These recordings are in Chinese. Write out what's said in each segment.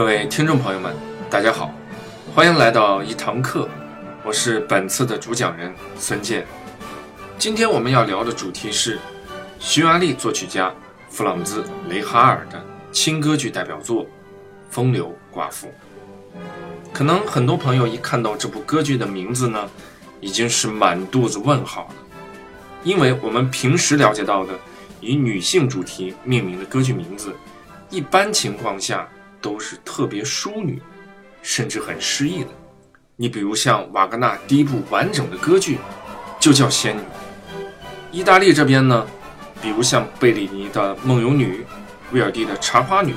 各位听众朋友们，大家好，欢迎来到一堂课，我是本次的主讲人孙健。今天我们要聊的主题是匈牙利作曲家弗朗兹·雷哈尔的轻歌剧代表作《风流寡妇》。可能很多朋友一看到这部歌剧的名字呢，已经是满肚子问号了，因为我们平时了解到的以女性主题命名的歌剧名字，一般情况下。都是特别淑女，甚至很诗意的。你比如像瓦格纳第一部完整的歌剧，就叫《仙女》。意大利这边呢，比如像贝里尼的《梦游女》，威尔第的《茶花女》，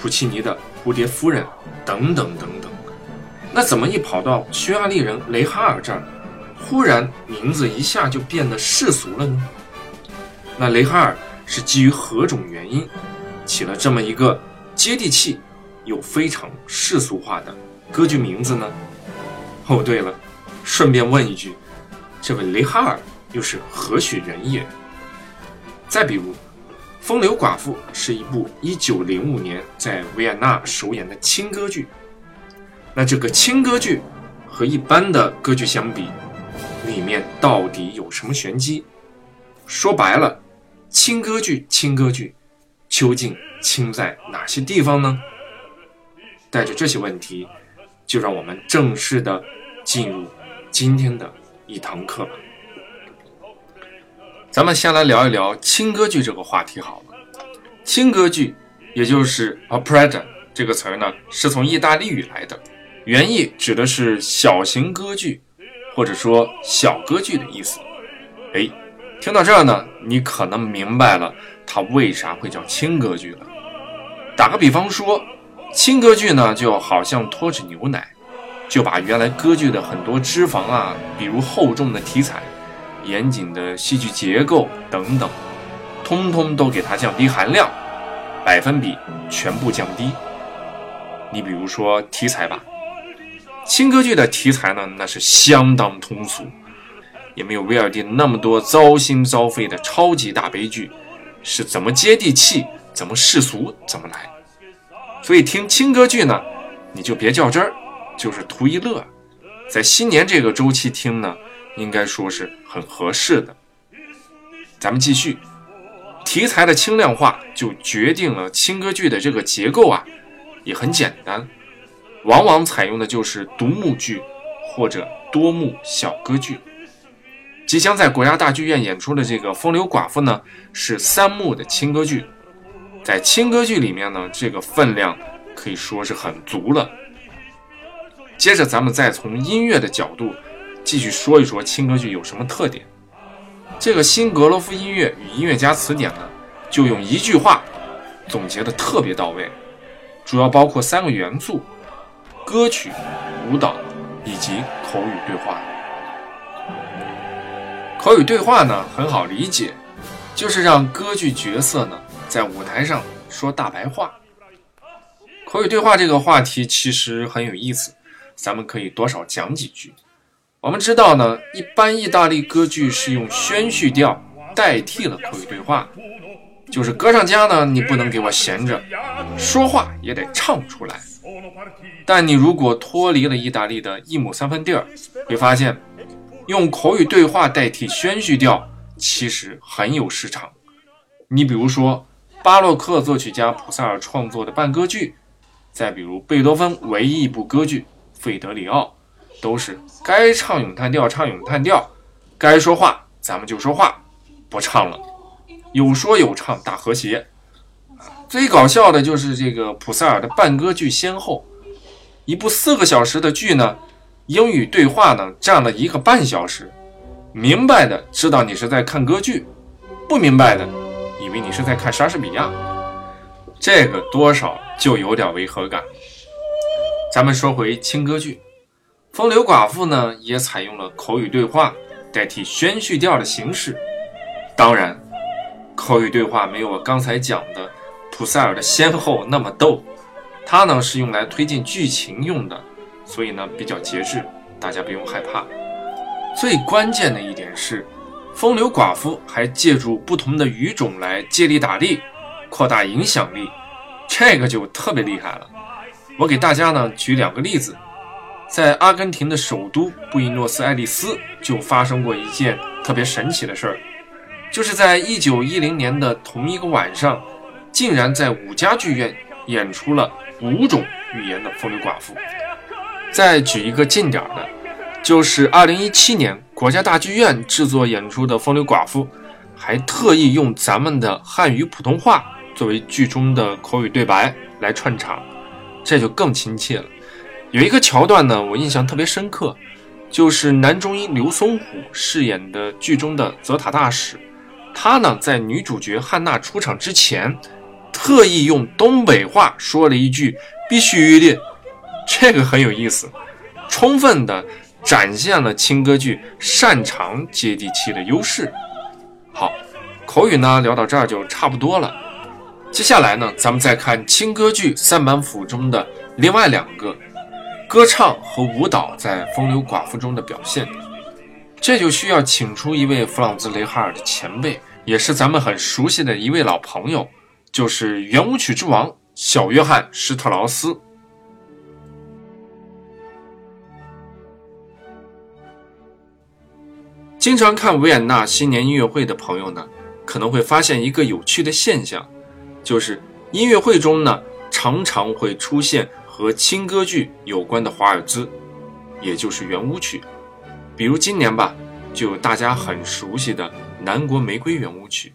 普契尼的《蝴蝶夫人》等等等等。那怎么一跑到匈牙利人雷哈尔这儿，忽然名字一下就变得世俗了呢？那雷哈尔是基于何种原因起了这么一个？接地气又非常世俗化的歌剧名字呢？哦，对了，顺便问一句，这位雷哈尔又是何许人也？再比如，《风流寡妇》是一部1905年在维也纳首演的轻歌剧。那这个轻歌剧和一般的歌剧相比，里面到底有什么玄机？说白了，轻歌剧，轻歌剧。究竟轻在哪些地方呢？带着这些问题，就让我们正式的进入今天的一堂课吧。咱们先来聊一聊轻歌剧这个话题好了。轻歌剧，也就是 opera 这个词儿呢，是从意大利语来的，原意指的是小型歌剧，或者说小歌剧的意思。哎，听到这儿呢，你可能明白了。它为啥会叫轻歌剧了？打个比方说，轻歌剧呢，就好像脱脂牛奶，就把原来歌剧的很多脂肪啊，比如厚重的题材、严谨的戏剧结构等等，通通都给它降低含量，百分比全部降低。你比如说题材吧，轻歌剧的题材呢，那是相当通俗，也没有威尔第那么多糟心糟肺的超级大悲剧。是怎么接地气，怎么世俗，怎么来？所以听轻歌剧呢，你就别较真儿，就是图一乐。在新年这个周期听呢，应该说是很合适的。咱们继续，题材的轻量化就决定了轻歌剧的这个结构啊，也很简单，往往采用的就是独幕剧或者多幕小歌剧。即将在国家大剧院演出的这个《风流寡妇》呢，是三幕的轻歌剧，在轻歌剧里面呢，这个分量可以说是很足了。接着，咱们再从音乐的角度继续说一说轻歌剧有什么特点。这个新格罗夫音乐与音乐家词典呢，就用一句话总结的特别到位，主要包括三个元素：歌曲、舞蹈以及口语对话。口语对话呢很好理解，就是让歌剧角色呢在舞台上说大白话。口语对话这个话题其实很有意思，咱们可以多少讲几句。我们知道呢，一般意大利歌剧是用宣叙调代替了口语对话，就是歌唱家呢你不能给我闲着，说话也得唱出来。但你如果脱离了意大利的一亩三分地儿，会发现。用口语对话代替宣叙调，其实很有市场。你比如说，巴洛克作曲家普萨尔创作的半歌剧，再比如贝多芬唯一一部歌剧《费德里奥》，都是该唱咏叹调唱咏叹调，该说话咱们就说话，不唱了，有说有唱大和谐。最搞笑的就是这个普萨尔的半歌剧先后，一部四个小时的剧呢。英语对话呢占了一个半小时，明白的知道你是在看歌剧，不明白的以为你是在看莎士比亚，这个多少就有点违和感。咱们说回轻歌剧，《风流寡妇》呢也采用了口语对话代替宣叙调的形式，当然，口语对话没有我刚才讲的普塞尔的先后那么逗，它呢是用来推进剧情用的。所以呢，比较节制，大家不用害怕。最关键的一点是，风流寡妇还借助不同的语种来借力打力，扩大影响力，这个就特别厉害了。我给大家呢举两个例子，在阿根廷的首都布宜诺斯艾利斯就发生过一件特别神奇的事儿，就是在一九一零年的同一个晚上，竟然在五家剧院演出了五种语言的《风流寡妇》。再举一个近点儿的，就是二零一七年国家大剧院制作演出的《风流寡妇》，还特意用咱们的汉语普通话作为剧中的口语对白来串场。这就更亲切了。有一个桥段呢，我印象特别深刻，就是男中音刘松虎饰演的剧中的泽塔大使，他呢在女主角汉娜出场之前，特意用东北话说了一句“必须的”，这个很有意思，充分的展现了轻歌剧擅长接地气的优势。好，口语呢聊到这儿就差不多了。接下来呢，咱们再看轻歌剧三板斧中的另外两个歌唱和舞蹈在《风流寡妇》中的表现。这就需要请出一位弗朗兹·雷哈尔的前辈，也是咱们很熟悉的一位老朋友，就是圆舞曲之王小约翰·施特劳斯。经常看维也纳新年音乐会的朋友呢，可能会发现一个有趣的现象。就是音乐会中呢，常常会出现和轻歌剧有关的华尔兹，也就是圆舞曲。比如今年吧，就有大家很熟悉的《南国玫瑰》圆舞曲。《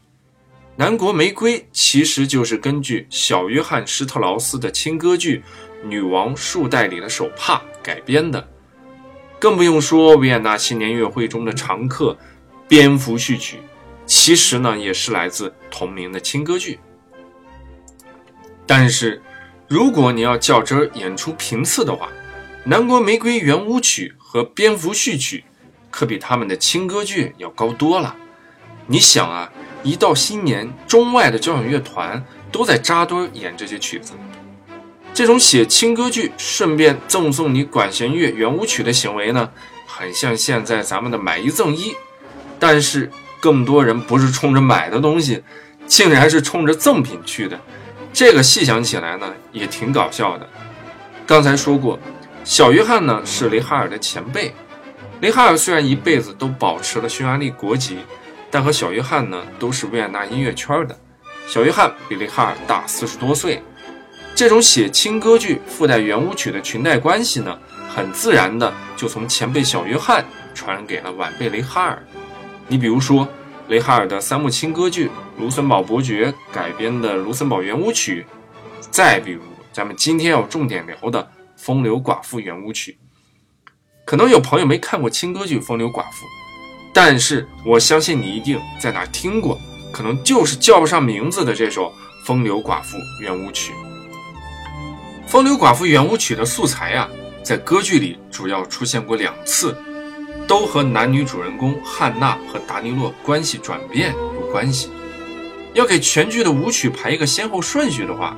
南国玫瑰》其实就是根据小约翰施特劳斯的轻歌剧《女王树袋里的手帕》改编的。更不用说维也纳新年音乐会中的常客《蝙蝠序曲》，其实呢也是来自同名的轻歌剧。但是，如果你要较真儿演出频次的话，《南国玫瑰圆舞曲》和《蝙蝠序曲》可比他们的轻歌剧要高多了。你想啊，一到新年，中外的交响乐团都在扎堆演这些曲子，这种写轻歌剧顺便赠送你管弦乐圆舞曲的行为呢，很像现在咱们的买一赠一。但是，更多人不是冲着买的东西，竟然是冲着赠品去的。这个细想起来呢，也挺搞笑的。刚才说过，小约翰呢是雷哈尔的前辈。雷哈尔虽然一辈子都保持了匈牙利国籍，但和小约翰呢都是维也纳音乐圈的。小约翰比雷哈尔大四十多岁。这种写轻歌剧附带圆舞曲的裙带关系呢，很自然的就从前辈小约翰传给了晚辈雷哈尔。你比如说。雷哈尔的三幕轻歌剧《卢森堡伯爵》改编的《卢森堡圆舞曲》，再比如咱们今天要重点聊的《风流寡妇圆舞曲》。可能有朋友没看过轻歌剧《风流寡妇》，但是我相信你一定在哪听过，可能就是叫不上名字的这首《风流寡妇圆舞曲》。《风流寡妇圆舞曲》的素材呀，在歌剧里主要出现过两次。都和男女主人公汉娜和达尼洛关系转变有关系。要给全剧的舞曲排一个先后顺序的话，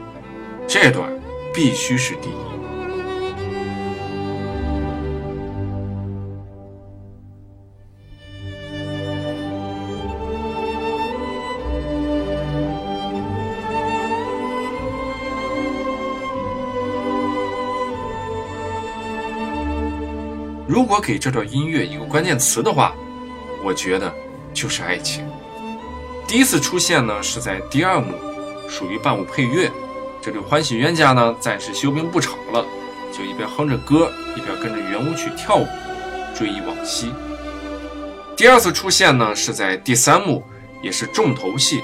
这段必须是第一。如果给这段音乐一个关键词的话，我觉得就是爱情。第一次出现呢是在第二幕，属于伴舞配乐。这对欢喜冤家呢暂时休兵不吵了，就一边哼着歌，一边跟着圆舞曲跳舞，追忆往昔。第二次出现呢是在第三幕，也是重头戏，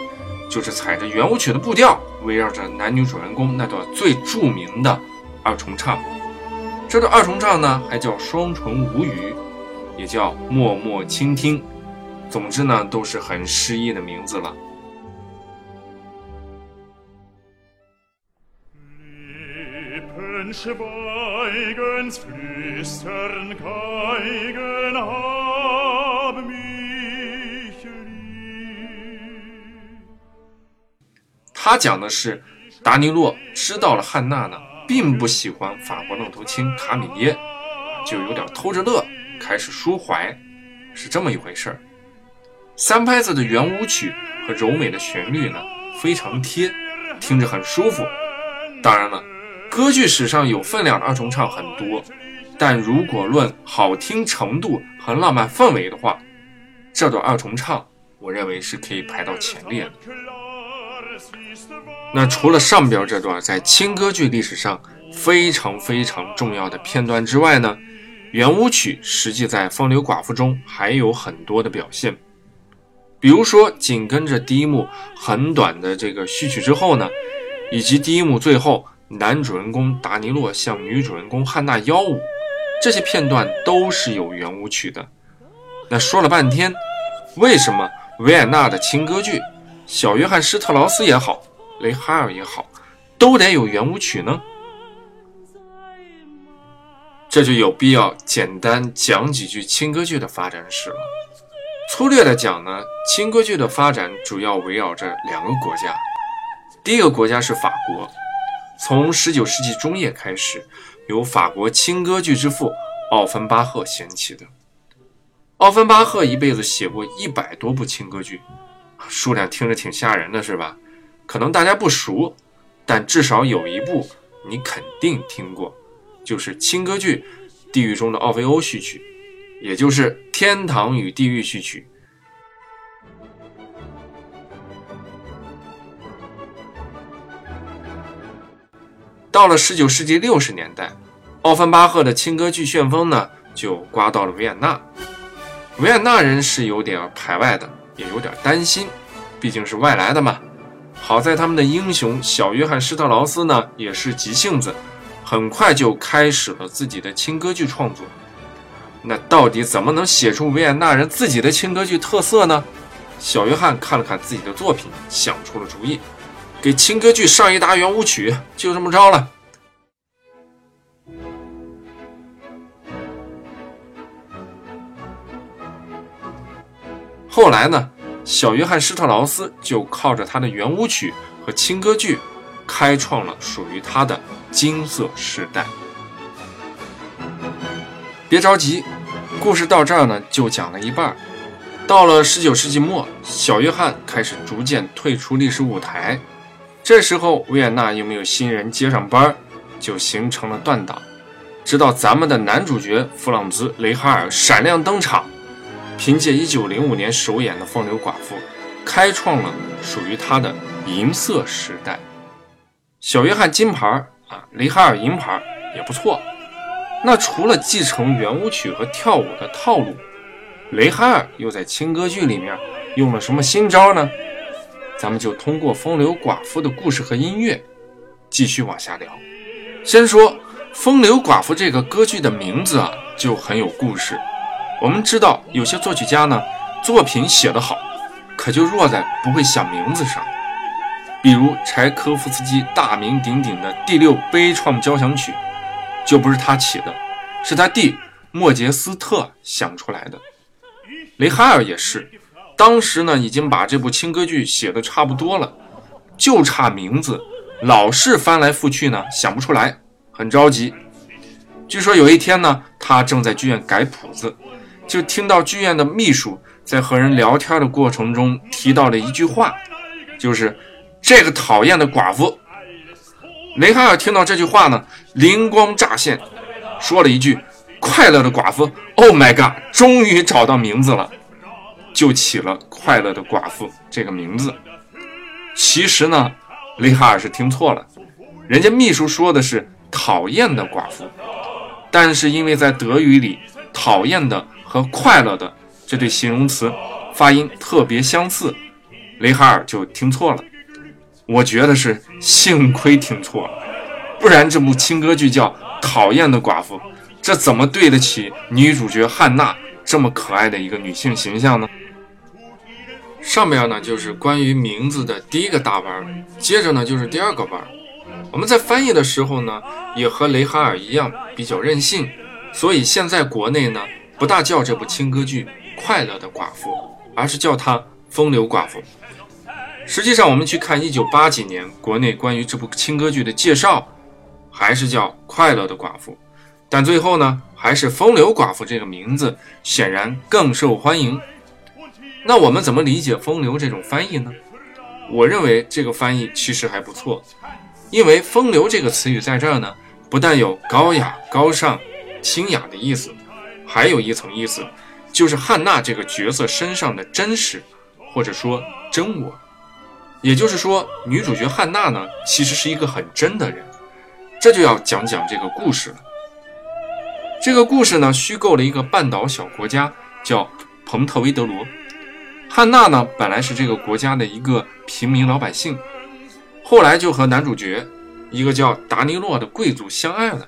就是踩着圆舞曲的步调，围绕着男女主人公那段最著名的二重唱。这段二重唱呢，还叫双唇无语，也叫默默倾听。总之呢，都是很诗意的名字了。他讲的是达尼洛知道了汉娜呢。并不喜欢法国愣头青卡米耶，就有点偷着乐，开始抒怀，是这么一回事儿。三拍子的圆舞曲和柔美的旋律呢，非常贴，听着很舒服。当然了，歌剧史上有分量的二重唱很多，但如果论好听程度和浪漫氛围的话，这段二重唱，我认为是可以排到前列的。那除了上边这段在清歌剧历史上非常非常重要的片段之外呢，圆舞曲实际在《风流寡妇》中还有很多的表现。比如说，紧跟着第一幕很短的这个序曲之后呢，以及第一幕最后男主人公达尼洛向女主人公汉娜邀舞，这些片段都是有圆舞曲的。那说了半天，为什么维也纳的清歌剧，小约翰施特劳斯也好，雷哈尔也好，都得有圆舞曲呢？这就有必要简单讲几句轻歌剧的发展史了。粗略的讲呢，轻歌剧的发展主要围绕着两个国家，第一个国家是法国，从19世纪中叶开始，由法国轻歌剧之父奥芬巴赫掀起的。奥芬巴赫一辈子写过一百多部轻歌剧，数量听着挺吓人的，是吧？可能大家不熟，但至少有一部你肯定听过，就是轻歌剧《地狱中的奥菲欧》序曲，也就是《天堂与地狱》序曲。到了十九世纪六十年代，奥芬巴赫的轻歌剧旋风呢，就刮到了维也纳。维也纳人是有点排外的，也有点担心，毕竟是外来的嘛。好在他们的英雄小约翰施特劳斯呢，也是急性子，很快就开始了自己的轻歌剧创作。那到底怎么能写出维也纳人自己的轻歌剧特色呢？小约翰看了看自己的作品，想出了主意，给轻歌剧上一大圆舞曲，就这么着了。后来呢，小约翰施特劳斯就靠着他的圆舞曲和轻歌剧，开创了属于他的金色时代。别着急，故事到这儿呢就讲了一半。到了十九世纪末，小约翰开始逐渐退出历史舞台。这时候，维也纳又没有新人接上班，就形成了断档。直到咱们的男主角弗朗兹·雷哈尔闪亮登场。凭借1905年首演的《风流寡妇》，开创了属于他的银色时代。小约翰金牌啊，雷哈尔银牌也不错。那除了继承圆舞曲和跳舞的套路，雷哈尔又在轻歌剧里面用了什么新招呢？咱们就通过《风流寡妇》的故事和音乐继续往下聊。先说《风流寡妇》这个歌剧的名字啊，就很有故事。我们知道有些作曲家呢，作品写得好，可就弱在不会想名字上。比如柴科夫斯基大名鼎鼎的第六悲怆交响曲，就不是他起的，是他弟莫杰斯特想出来的。雷哈尔也是，当时呢已经把这部轻歌剧写的差不多了，就差名字，老是翻来覆去呢想不出来，很着急。据说有一天呢，他正在剧院改谱子。就听到剧院的秘书在和人聊天的过程中提到了一句话，就是这个讨厌的寡妇。雷哈尔听到这句话呢，灵光乍现，说了一句：“快乐的寡妇。”Oh my god！终于找到名字了，就起了“快乐的寡妇”这个名字。其实呢，雷哈尔是听错了，人家秘书说的是“讨厌的寡妇”，但是因为在德语里，“讨厌的”。和快乐的这对形容词发音特别相似，雷哈尔就听错了。我觉得是幸亏听错了，不然这部轻歌剧叫《讨厌的寡妇》，这怎么对得起女主角汉娜这么可爱的一个女性形象呢？上面呢就是关于名字的第一个大弯，接着呢就是第二个弯。我们在翻译的时候呢，也和雷哈尔一样比较任性，所以现在国内呢。不大叫这部轻歌剧《快乐的寡妇》，而是叫它《风流寡妇》。实际上，我们去看一九八几年国内关于这部轻歌剧的介绍，还是叫《快乐的寡妇》，但最后呢，还是《风流寡妇》这个名字显然更受欢迎。那我们怎么理解“风流”这种翻译呢？我认为这个翻译其实还不错。因为“风流”这个词语在这儿呢，不但有高雅、高尚、清雅的意思，还有一层意思，就是汉娜这个角色身上的真实，或者说真我。也就是说，女主角汉娜呢，其实是一个很真的人。这就要讲讲这个故事了。这个故事呢，虚构了一个半岛小国家，叫彭特维德罗。汉娜呢，本来是这个国家的一个平民老百姓，后来就和男主角一个叫达尼洛的贵族相爱了。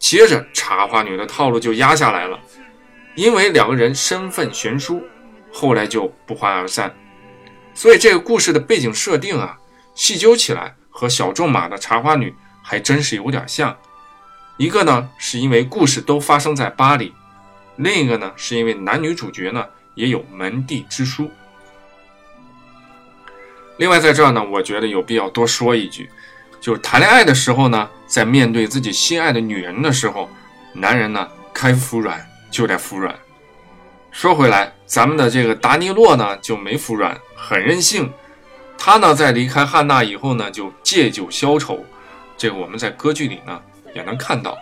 接着，茶花女的套路就压下来了，因为两个人身份悬殊，后来就不欢而散。所以这个故事的背景设定啊，细究起来和小仲马的茶花女还真是有点像。一个呢是因为故事都发生在巴黎，另一个呢是因为男女主角呢也有门第之殊。另外在这儿呢，我觉得有必要多说一句，就是谈恋爱的时候呢，在面对自己心爱的女人的时候，男人呢该服软就得服软。说回来，咱们的这个达尼洛呢就没服软。很任性，他呢在离开汉娜以后呢，就借酒消愁。这个我们在歌剧里呢也能看到。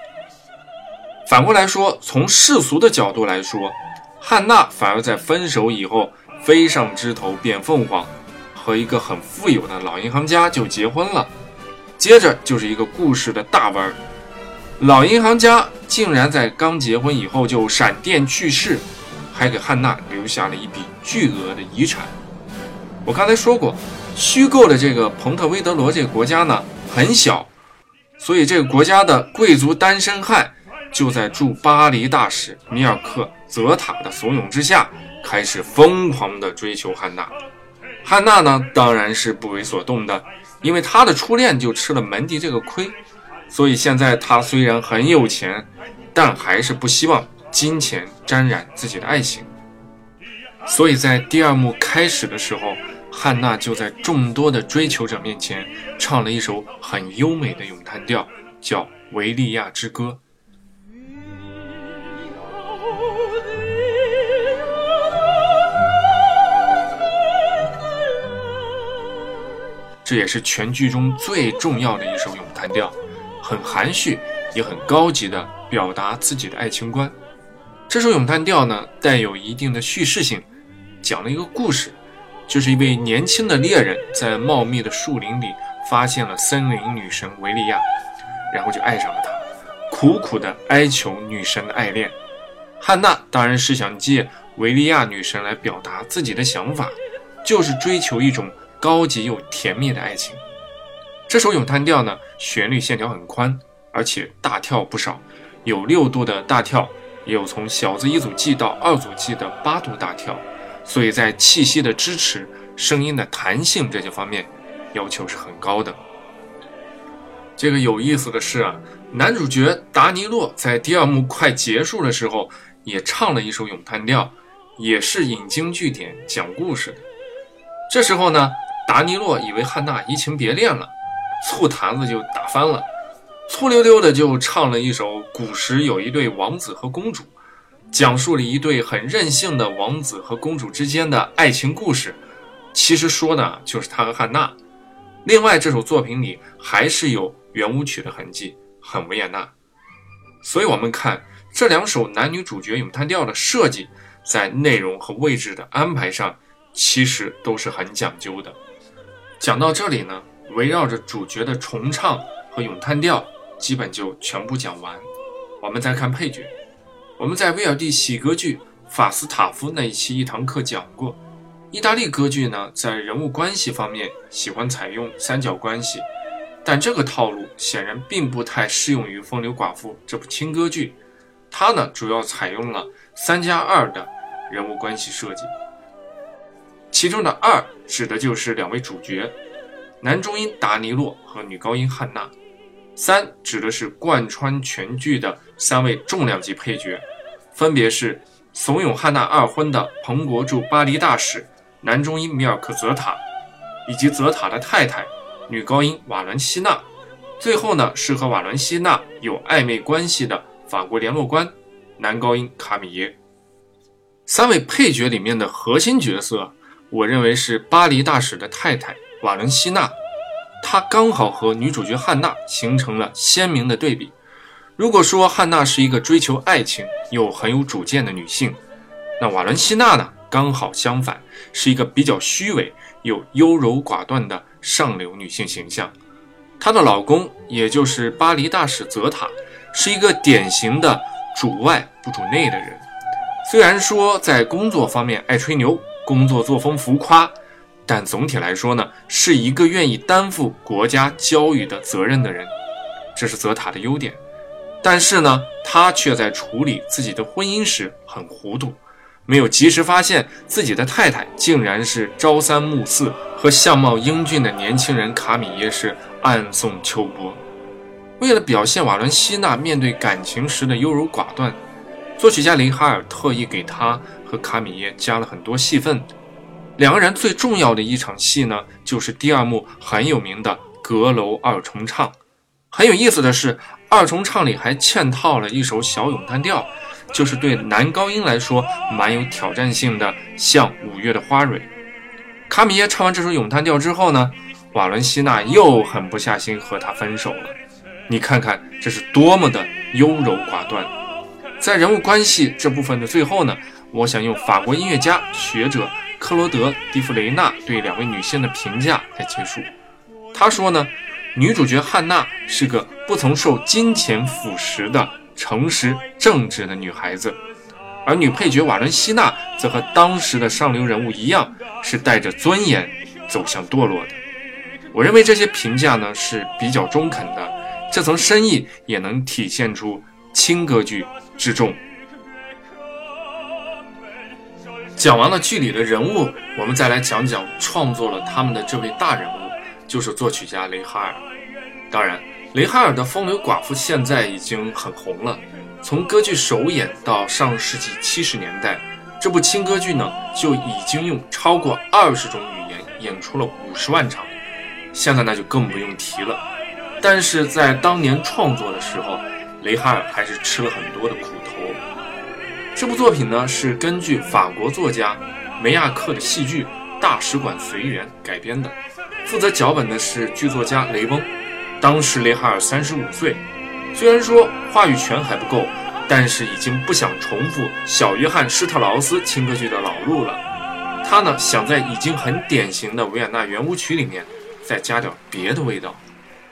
反过来说，从世俗的角度来说，汉娜反而在分手以后飞上枝头变凤凰，和一个很富有的老银行家就结婚了。接着就是一个故事的大弯儿，老银行家竟然在刚结婚以后就闪电去世，还给汉娜留下了一笔巨额的遗产。我刚才说过，虚构的这个彭特威德罗这个国家呢很小，所以这个国家的贵族单身汉就在驻巴黎大使米尔克泽塔的怂恿之下，开始疯狂的追求汉娜。汉娜呢当然是不为所动的，因为他的初恋就吃了门第这个亏，所以现在他虽然很有钱，但还是不希望金钱沾染自己的爱情。所以在第二幕开始的时候。汉娜就在众多的追求者面前唱了一首很优美的咏叹调，叫《维利亚之歌》。这也是全剧中最重要的一首咏叹调，很含蓄，也很高级的表达自己的爱情观。这首咏叹调呢，带有一定的叙事性，讲了一个故事。就是一位年轻的猎人，在茂密的树林里发现了森林女神维利亚，然后就爱上了她，苦苦的哀求女神的爱恋。汉娜当然是想借维利亚女神来表达自己的想法，就是追求一种高级又甜蜜的爱情。这首咏叹调呢，旋律线条很宽，而且大跳不少，有六度的大跳，也有从小字一组 G 到二组 G 的八度大跳。所以在气息的支持、声音的弹性这些方面，要求是很高的。这个有意思的是啊，男主角达尼洛在第二幕快结束的时候，也唱了一首咏叹调，也是引经据典讲故事的。这时候呢，达尼洛以为汉娜移情别恋了，醋坛子就打翻了，醋溜溜的就唱了一首古时有一对王子和公主。讲述了一对很任性的王子和公主之间的爱情故事，其实说的就是他和汉娜。另外，这首作品里还是有圆舞曲的痕迹，很维也纳。所以，我们看这两首男女主角咏叹调的设计，在内容和位置的安排上，其实都是很讲究的。讲到这里呢，围绕着主角的重唱和咏叹调，基本就全部讲完。我们再看配角。我们在威尔第喜歌剧《法斯塔夫》那一期一堂课讲过，意大利歌剧呢，在人物关系方面喜欢采用三角关系，但这个套路显然并不太适用于《风流寡妇》这部轻歌剧，它呢主要采用了三加二的人物关系设计，其中的二指的就是两位主角，男中音达尼洛和女高音汉娜。三指的是贯穿全剧的三位重量级配角，分别是怂恿汉娜二婚的彭国驻巴黎大使男中音米尔克泽塔，以及泽塔的太太女高音瓦伦西娜。最后呢，是和瓦伦西娜有暧昧关系的法国联络官男高音卡米耶。三位配角里面的核心角色，我认为是巴黎大使的太太瓦伦西娜。她刚好和女主角汉娜形成了鲜明的对比。如果说汉娜是一个追求爱情又很有主见的女性，那瓦伦西娜呢，刚好相反，是一个比较虚伪又优柔寡断的上流女性形象。她的老公，也就是巴黎大使泽塔，是一个典型的主外不主内的人。虽然说在工作方面爱吹牛，工作作风浮夸，但总体来说呢，是一个愿意担负国家教育的责任的人。这是泽塔的优点。但是呢，他却在处理自己的婚姻时很糊涂，没有及时发现自己的太太竟然是朝三暮四，和相貌英俊的年轻人卡米耶是暗送秋波。为了表现瓦伦西娜面对感情时的优柔寡断，作曲家林哈尔特意给他和卡米耶加了很多戏份。两个人最重要的一场戏呢，就是第二幕很有名的阁楼二重唱。很有意思的是。二重唱里还嵌套了一首小咏叹调，就是对男高音来说蛮有挑战性的，像五月的花蕊。卡米耶唱完这首咏叹调之后呢，瓦伦西娜又狠不下心和他分手了。你看看这是多么的优柔寡断。在人物关系这部分的最后呢，我想用法国音乐家学者克罗德·蒂弗雷纳对两位女性的评价来结束。他说呢。女主角汉娜是个不曾受金钱腐蚀的诚实正直的女孩子，而女配角瓦伦西娜则和当时的上流人物一样，是带着尊严走向堕落的。我认为这些评价呢是比较中肯的，这层深意也能体现出轻歌剧之重。讲完了剧里的人物，我们再来讲讲创作了他们的这位大人物，就是作曲家雷哈尔。当然，雷哈尔的《风流寡妇》现在已经很红了。从歌剧首演到上世纪七十年代，这部轻歌剧呢就已经用超过二十种语言演出了五十万场。现在那就更不用提了。但是在当年创作的时候，雷哈尔还是吃了很多的苦。这部作品呢是根据法国作家梅亚克的戏剧《大使馆随缘》改编的，负责脚本的是剧作家雷翁。当时雷哈尔三十五岁，虽然说话语权还不够，但是已经不想重复小约翰施特劳斯轻歌剧的老路了。他呢想在已经很典型的维也纳圆舞曲里面再加点别的味道。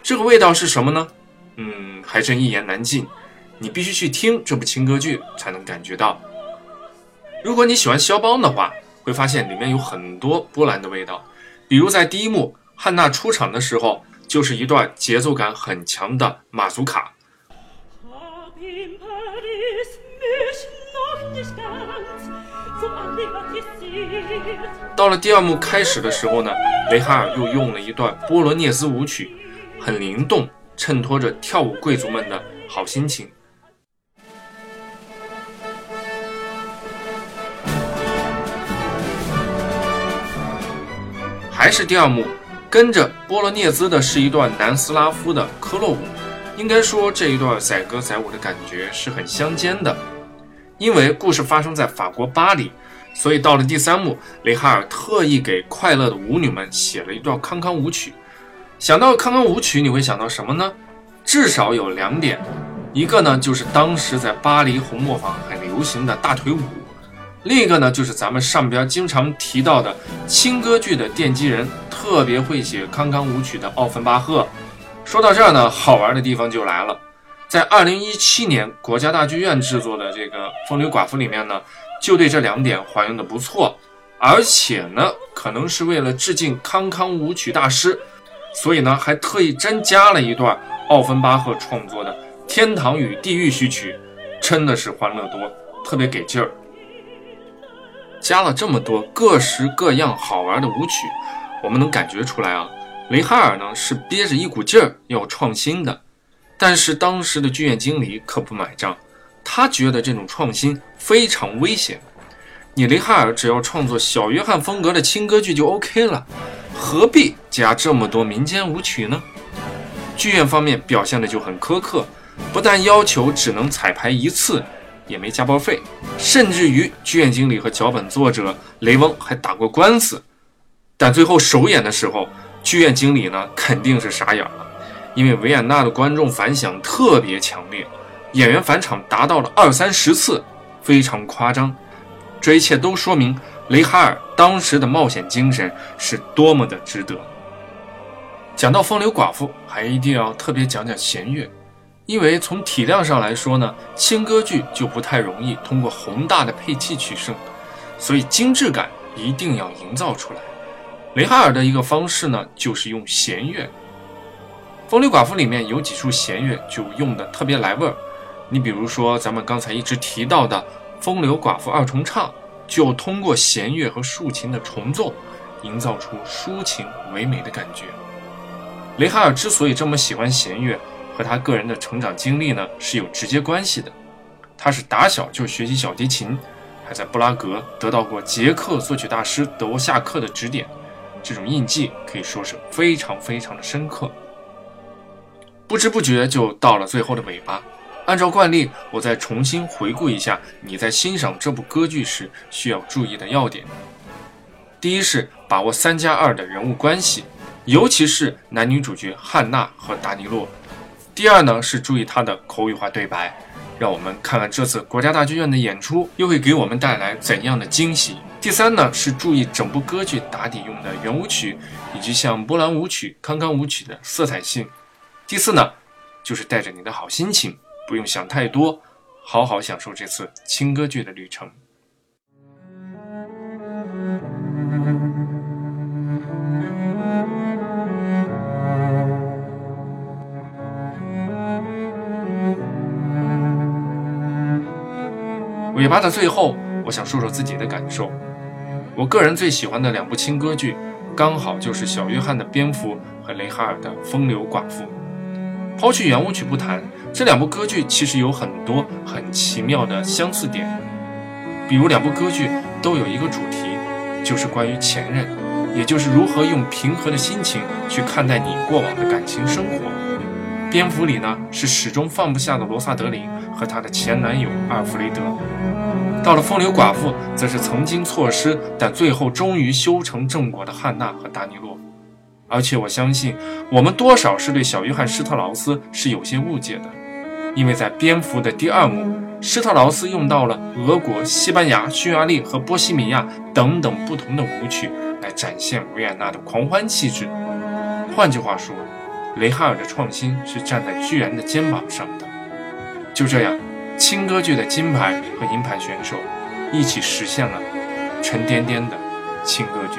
这个味道是什么呢？嗯，还真一言难尽。你必须去听这部轻歌剧才能感觉到。如果你喜欢肖邦的话，会发现里面有很多波兰的味道，比如在第一幕汉娜出场的时候。就是一段节奏感很强的马祖卡。到了第二幕开始的时候呢，维哈尔又用了一段波罗涅斯舞曲，很灵动，衬托着跳舞贵族们的好心情。还是第二幕。跟着波罗涅兹的是一段南斯拉夫的科洛舞，应该说这一段载歌载舞的感觉是很相间的。因为故事发生在法国巴黎，所以到了第三幕，雷哈尔特意给快乐的舞女们写了一段康康舞曲。想到康康舞曲，你会想到什么呢？至少有两点，一个呢就是当时在巴黎红磨坊很流行的大腿舞。另一个呢，就是咱们上边经常提到的轻歌剧的奠基人，特别会写康康舞曲的奥芬巴赫。说到这儿呢，好玩的地方就来了，在二零一七年国家大剧院制作的这个《风流寡妇》里面呢，就对这两点还原的不错，而且呢，可能是为了致敬康康舞曲大师，所以呢，还特意真加了一段奥芬巴赫创作的《天堂与地狱》序曲，真的是欢乐多，特别给劲儿。加了这么多各式各样好玩的舞曲，我们能感觉出来啊，雷哈尔呢是憋着一股劲儿要创新的，但是当时的剧院经理可不买账，他觉得这种创新非常危险。你雷哈尔只要创作小约翰风格的轻歌剧就 OK 了，何必加这么多民间舞曲呢？剧院方面表现的就很苛刻，不但要求只能彩排一次。也没加包费，甚至于剧院经理和脚本作者雷翁还打过官司，但最后首演的时候，剧院经理呢肯定是傻眼了，因为维也纳的观众反响特别强烈，演员返场达到了二三十次，非常夸张。这一切都说明雷哈尔当时的冒险精神是多么的值得。讲到风流寡妇，还一定要特别讲讲弦乐，因为从体量上来说呢，轻歌剧就不太容易通过宏大的配器取胜，所以精致感一定要营造出来。雷哈尔的一个方式呢，就是用弦乐。风流寡妇里面有几处弦乐就用的特别来味儿，你比如说咱们刚才一直提到的。风流寡妇二重唱，就通过弦乐和竖琴的重奏，营造出抒情唯美的感觉。雷哈尔之所以这么喜欢弦乐，和他个人的成长经历呢是有直接关系的。他是打小就学习小提琴，还在布拉格得到过捷克作曲大师德沃夏克的指点，这种印记可以说是非常非常的深刻。不知不觉就到了最后的尾巴。按照惯例，我再重新回顾一下你在欣赏这部歌剧时需要注意的要点。第一是把握三加二的人物关系，尤其是男女主角汉娜和达尼洛。第二呢是注意他的口语化对白，让我们看看这次国家大剧院的演出又会给我们带来怎样的惊喜。第三呢是注意整部歌剧打底用的圆舞曲，以及像波兰舞曲、康康舞曲的色彩性。第四呢就是带着你的好心情。不用想太多，好好享受这次轻歌剧的旅程。尾巴的最后，我想说说自己的感受。我个人最喜欢的两部轻歌剧，刚好就是小约翰的《蝙蝠》和雷哈尔的《风流寡妇》。抛去圆舞曲不谈，这两部歌剧其实有很多很奇妙的相似点。比如两部歌剧都有一个主题，就是关于前任，也就是如何用平和的心情去看待你过往的感情生活。蝙蝠里呢是始终放不下的罗萨德林和她的前男友阿尔弗雷德，到了风流寡妇，则是曾经错失但最后终于修成正果的汉娜和达尼洛。而且我相信，我们多少是对小约翰施特劳斯是有些误解的，因为在《蝙蝠》的第二幕，施特劳斯用到了俄国、西班牙、匈牙利和波西米亚等等不同的舞曲来展现维也纳的狂欢气质。换句话说，雷哈尔的创新是站在巨人的肩膀上的。就这样，轻歌剧的金牌和银牌选手一起实现了沉甸甸的轻歌剧。